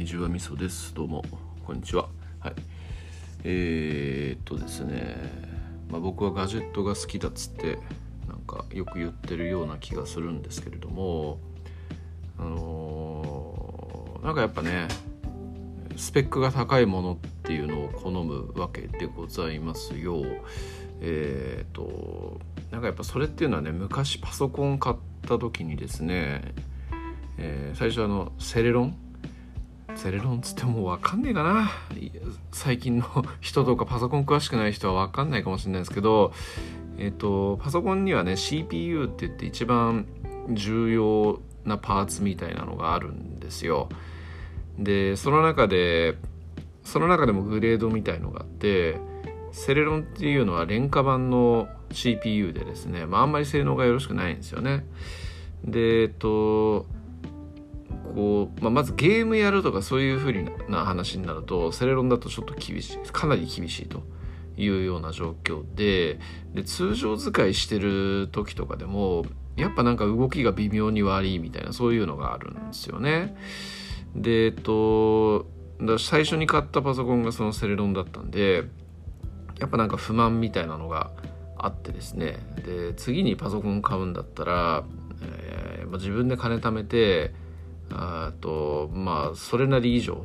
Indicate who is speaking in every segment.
Speaker 1: にじわみそです。どうもこんにちは。はい。えー、っとですね。まあ僕はガジェットが好きだっつってなんかよく言ってるような気がするんですけれどもあのー、なんかやっぱねスペックが高いものっていうのを好むわけでございますよ。えー、っとなんかやっぱそれっていうのはね昔パソコン買った時にですねえー、最初あのセレロンセレロンつってもう分かんねえかな。最近の 人とかパソコン詳しくない人は分かんないかもしれないですけどえっ、とパソコンにはね CPU って言って一番重要なパーツみたいなのがあるんですよ。でその中でその中でもグレードみたいのがあってセレロンっていうのは廉価版の CPU でですね、まあ、あんまり性能がよろしくないんですよね。でえっとこう、まあ、まずゲームやるとかそういうふうな話になるとセレロンだとちょっと厳しいかなり厳しいというような状況でで通常使いしてる時とかでもやっぱなんか動きが微妙に悪いみたいなそういうのがあるんですよね。でえっとだ最初に買ったパソコンがそのセレロンだったんでやっぱなんか不満みたいなのがあってですねで次にパソコン買うんだったら、えーまあ、自分で金貯めてあとまあそれなり以上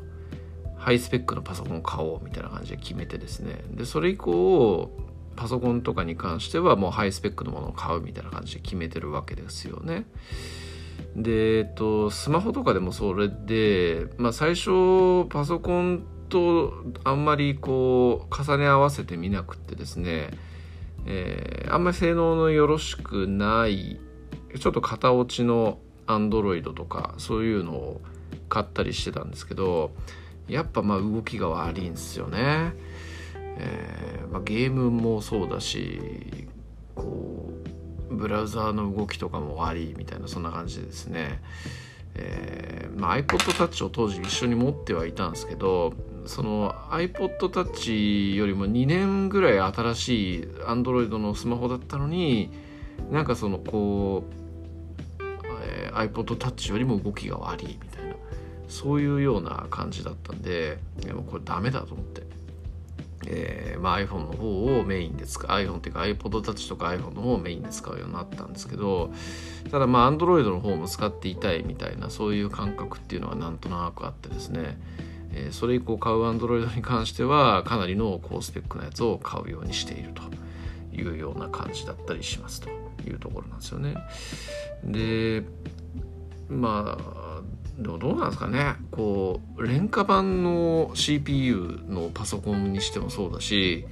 Speaker 1: ハイスペックのパソコンを買おうみたいな感じで決めてですねでそれ以降パソコンとかに関してはもうハイスペックのものを買うみたいな感じで決めてるわけですよね。で、えっと、スマホとかでもそれで、まあ、最初パソコンとあんまりこう重ね合わせてみなくってですね、えー、あんまり性能のよろしくないちょっと型落ちのアンドロイドとかそういうのを買ったりしてたんですけどやっぱまあ動きが悪いんですよね。えーまあ、ゲームもそうだしこうブラウザーの動きとかも悪いみたいなそんな感じでですね、えーまあ、iPod Touch を当時一緒に持ってはいたんですけどその iPod Touch よりも2年ぐらい新しい Android のスマホだったのになんかそのこう iPod Touch よりも動きが悪いみたいなそういうような感じだったんででもこれダメだと思って、えーまあ、iPhone の方をメインで使う iPhone っていうか iPod Touch とか iPhone の方をメインで使うようになったんですけどただまあ Android の方も使っていたいみたいなそういう感覚っていうのはなんとなくあってですねえそれ以降買う Android に関してはかなりの高スペックなやつを買うようにしているというような感じだったりしますというところなんですよね。でまあでもどうなんですかねこう廉価版の CPU のパソコンにしてもそうだし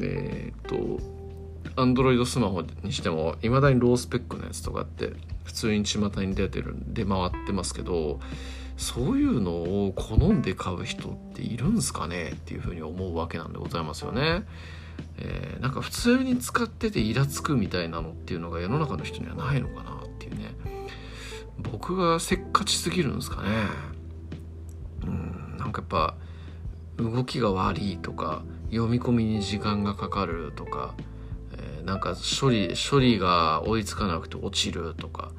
Speaker 1: えっとアンドロイドスマホにしてもいまだにロースペックのやつとかって普通に巷に出てる出回ってますけどそういうのを好んで買う人っているんですかねっていうふうに思うわけなんでございますよね。えー、なんか普通に使っててイラつくみたいなのっていうのが世の中の人にはないのかなっていうね。僕がせっかちすぎるんですかね。うんなんかやっぱ動きが悪いとか読み込みに時間がかかるとか、えー、なんか処理処理が追いつかなくて落ちるとか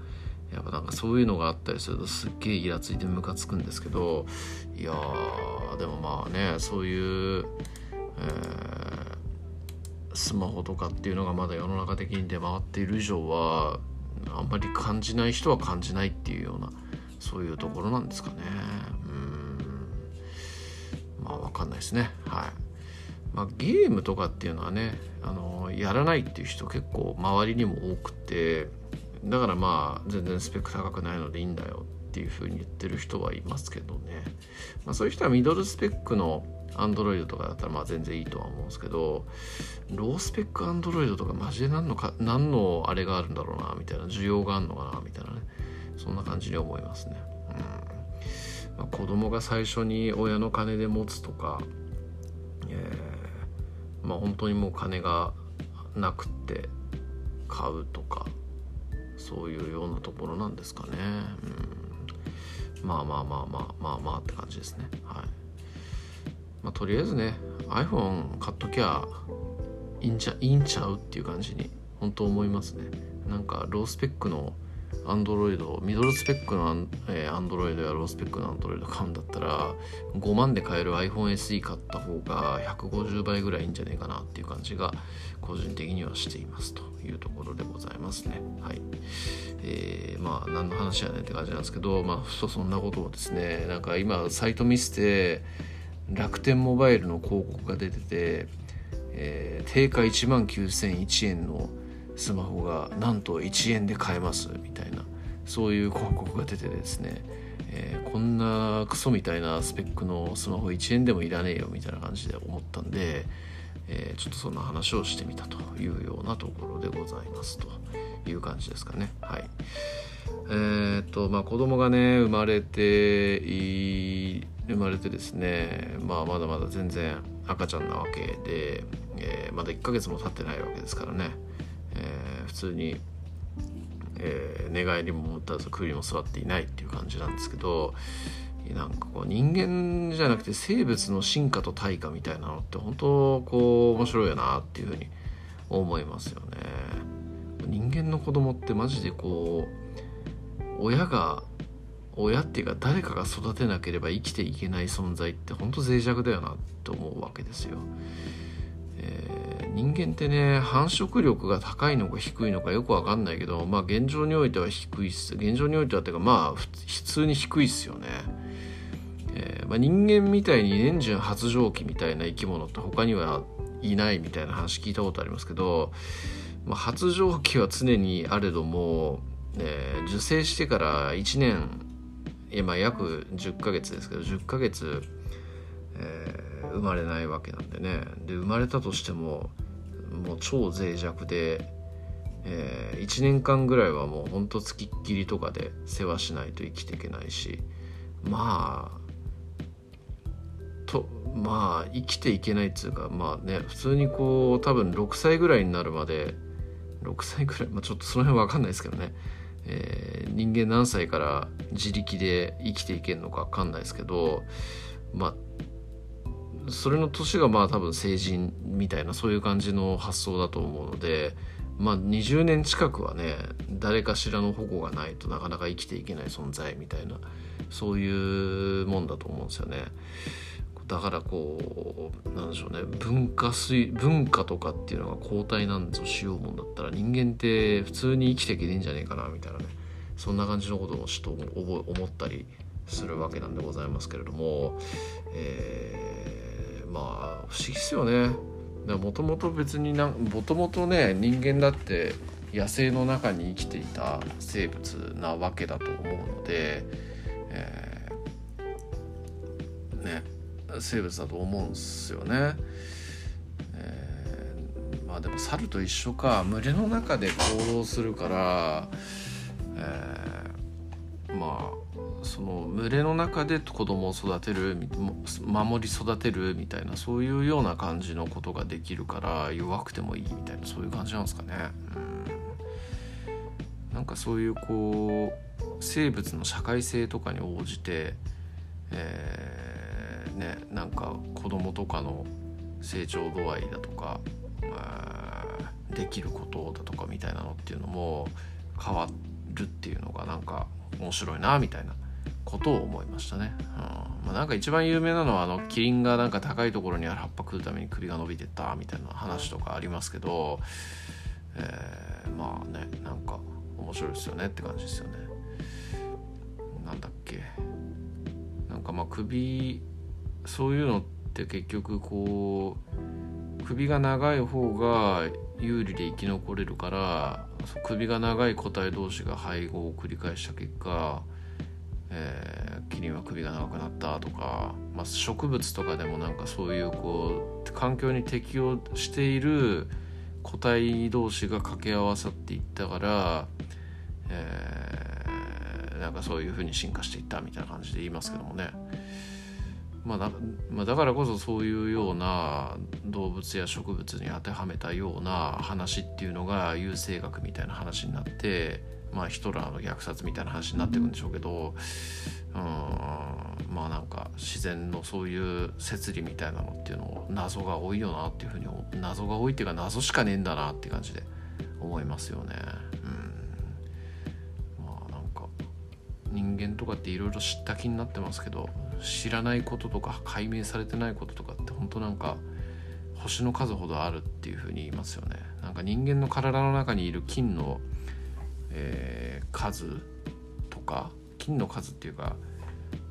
Speaker 1: やっぱなんかそういうのがあったりするとすっげえイラついてムカつくんですけどいやでもまあねそういう、えー、スマホとかっていうのがまだ世の中的に出回っている以上はあんまり感じない人は感じないっていうようなそういうところなんですかね。うん。まあ分かんないですね。はい。まあ、ゲームとかっていうのはねあのやらないっていう人結構周りにも多くてだからまあ全然スペック高くないのでいいんだよっていうふうに言ってる人はいますけどね、まあ、そういう人はミドルスペックのアンドロイドとかだったらまあ全然いいとは思うんですけどロースペックアンドロイドとかマジで何のか何のあれがあるんだろうなみたいな需要があるのかなみたいなねそんな感じに思いますね。うんまあ、子供が最初に親の金で持つとか、えー、まあ本当にもう金がなくって買うとかそういうようなところなんですかね。うん、まあまあまあまあまあまあって感じですね。はい。まあ、とりあえずね iPhone 買っときゃいいんちゃいいんちゃうっていう感じに本当思いますねなんかロースペックのアンドロイドミドルスペックのアン,、えー、Android やロースペックのアンドロイド買うんだったら5万で買える iPhone SE 買った方が150倍ぐらいいいんじゃないかなっていう感じが個人的にはしていますというところでございますね。はい。えー、まあ何の話やねんって感じなんですけどまあふとそんなことをですねなんか今サイト見せて楽天モバイルの広告が出てて、えー、定価1万9001円のスマホがなんと1円で買えますみたいなそういう広告が出てですね、えー、こんなクソみたいなスペックのスマホ1円でもいらねえよみたいな感じで思ったんで、えー、ちょっとそんな話をしてみたというようなところでございますという感じですかね。はい。えー、っとまあ子供がね生まれて生まれてですねまあまだまだ全然赤ちゃんなわけで、えー、まだ1ヶ月も経ってないわけですからね。えー、普通に、えー、寝返りも持ったら首も座っていないっていう感じなんですけどなんかこう人間じゃなくて生物の進化と対価みたいなのって本当こう面白いよなっていうふうに思いますよね。人間の子供ってマジでこう親が親っていうか誰かが育てなければ生きていけない存在って本当脆弱だよなと思うわけですよ。えー、人間ってね繁殖力が高いのか低いのかよく分かんないけどまあ現状においては低いっす現状においてはっていうかまあ普通に低いっすよね。えー、まあ、人間みたいに年中発情期みたいな生き物って他にはいないみたいな話聞いたことありますけど、まあ、発情期は常にあれども、えー、受精してから1年今約10ヶ月ですけど10ヶ月、えー生まれないわけなんでね。で生まれたとしてももう超脆弱で、えー、1年間ぐらいはもうほんとつきっきりとかで世話しないと生きていけないしまあとまあ生きていけないっつうかまあね普通にこう多分6歳ぐらいになるまで6歳ぐらい、まあ、ちょっとその辺分かんないですけどね、えー、人間何歳から自力で生きていけるのか分かんないですけどまあそれの年がまあ多分成人みたいなそういう感じの発想だと思うのでまあ20年近くはね誰かしらの保護がないとなかなか生きていけない存在みたいなそういうもんだと思うんですよね。だからこうなんでしょうね文化水文化とかっていうのが交代なんぞしようもんだったら人間って普通に生きていけねえんじゃねえかなみたいなねそんな感じのことをちょっと思ったりするわけなんでございますけれども、えーまあ不思議っすよねもともと別にもともとね人間だって野生の中に生きていた生物なわけだと思うので、えー、ね生物だと思うんすよね。えー、まあでも猿と一緒か群れの中で行動するから、えー、まあその群れの中で子供を育てる守り育てるみたいなそういうような感じのことができるから弱くてもいいみたいなそういう感じなんですかね。うん、なんかそういうこう生物の社会性とかに応じて、えー、ねなんか子供とかの成長度合いだとか、できることだとかみたいなのっていうのも変わるっていうのがなんか面白いなみたいなことを思いましたね。うんまあ、なんか一番有名なのはあのキリンがなんか高いところにある葉っぱ食うために首が伸びてったみたいな話とかありますけど、えー、まあねなんか面白いですよねって感じですよね。なんだっけなんかまあ首そういうのって結局こう首が長い方が有利で生き残れるから首が長い個体同士が配合を繰り返した結果えー、キリンは首が長くなったとか、まあ、植物とかでもなんかそういうこう環境に適応している個体同士が掛け合わさっていったから、えー、なんかそういうふうに進化していったみたいな感じで言いますけどもね。まあだまあ、だからこそそういうような動物や植物に当てはめたような話っていうのが優生学みたいな話になってまあ、ヒトラーの虐殺みたいな話になっていくんでしょうけどうんまあなんか自然のそういう摂理みたいなのっていうのを謎が多いよなっていうふうに謎が多いっていうか謎しかねえんだなって感じで思いますよね。うん。まあ何か人間とかっていろいろ知った気になってますけど知らないこととか解明されてないこととかって本当なんか星の数ほどあるっていうふうに言いますよね。なんか人間の体の中にいる菌の、えー、数とか菌の数っていうか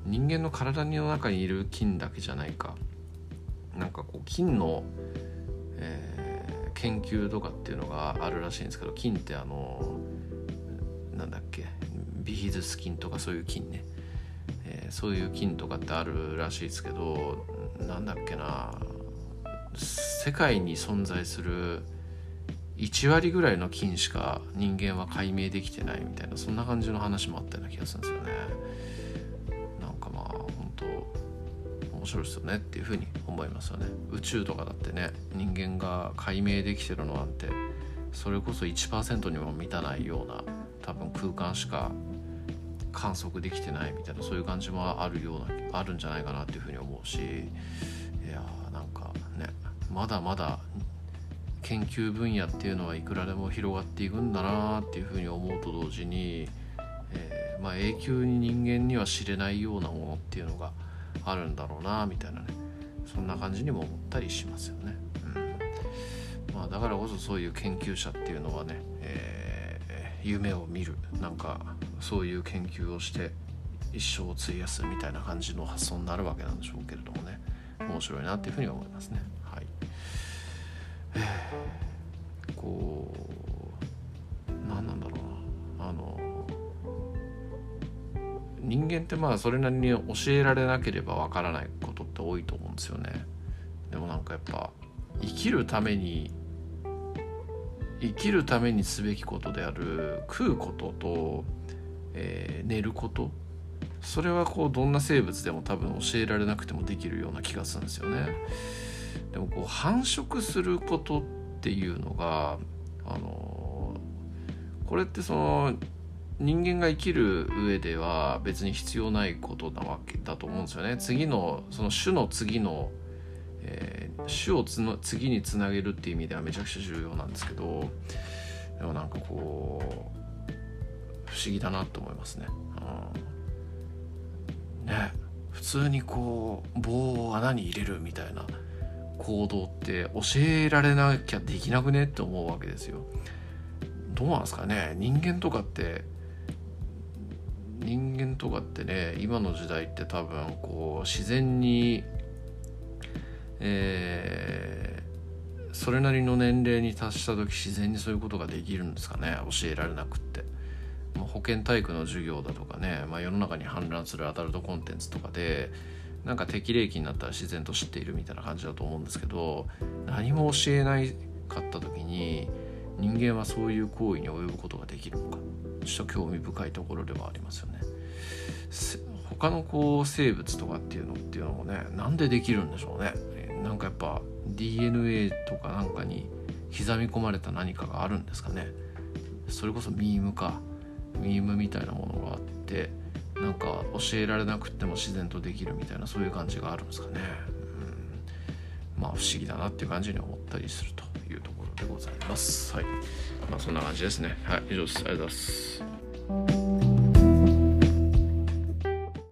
Speaker 1: 人間の体の中にいる菌だけじゃないか。なんかこう菌の、えー、研究とかっていうのがあるらしいんですけど菌ってあのなんだっけビヒズス菌とかそういう菌ね、えー、そういう菌とかってあるらしいですけどなんだっけな世界に存在する1割ぐらいの菌しか人間は解明できてないみたいなそんな感じの話もあったような気がするんですよね。なんかまあ本当面白いですよねっていうふうに思いますよね。宇宙とかだってね人間が解明できてるのなんてそれこそ1%にも満たないような多分空間しか観測できてないみたいなそういう感じもあるようなあるんじゃないかなっていうふうに思うしいやーなんかねまだまだ研究分野っていうのはいくらでも広がっていくんだなっていうふうに思うと同時に、えー、まあ、永久に人間には知れないようなものっていうのがあるんだろうなみたいなねそんな感じにも思ったりしますよね。うんまあ、だからこそそういう研究者っていうのはね、えー、夢を見るなんかそういう研究をして一生を費やすみたいな感じの発想になるわけなんでしょうけれどもね面白いなっていうふうに思いますね。人間ってまあそれなりに教えられなければわからないことって多いと思うんですよね。でもなんかやっぱ生きるために生きるためにすべきことである食うことと、えー、寝ることそれはこうどんな生物でも多分教えられなくてもできるような気がするんですよね。でもこう繁殖することっていうのがあのこれってその人間が生きる上では別に必要ないことなわけだと思うんですよね。次のその種の次の、えー、種をつの次につなげるっていう意味ではめちゃくちゃ重要なんですけどでもなんかこう不思議だなと思いますね。うん、ね普通にこう棒を穴に入れるみたいな行動って教えられなきゃできなくねって思うわけですよ。どうなんですかね人間とかって人間とかってね今の時代って多分こう自然に、えー、それなりの年齢に達した時自然にそういうことができるんですかね教えられなくって。保健体育の授業だとかね、まあ、世の中に氾濫するアダルトコンテンツとかでなんか適齢期になったら自然と知っているみたいな感じだと思うんですけど何も教えないかった時に人間はそういう行為に及ぶことができるのかちょっと興味深いところではありますよね。他のこう生物とかっていうのっていうのもねなんでできるんでしょうね。なんかやっぱ DNA とかなんかに刻み込まれた何かがあるんですかね。それこそミームかミームみたいなものがあってなんか教えられなくても自然とできるみたいなそういう感じがあるんですかね。うん、まあ不思議だなっていう感じに思ったりするとでございます。はい。まあそんな感じですね。はい、以上です。ありがとうございます。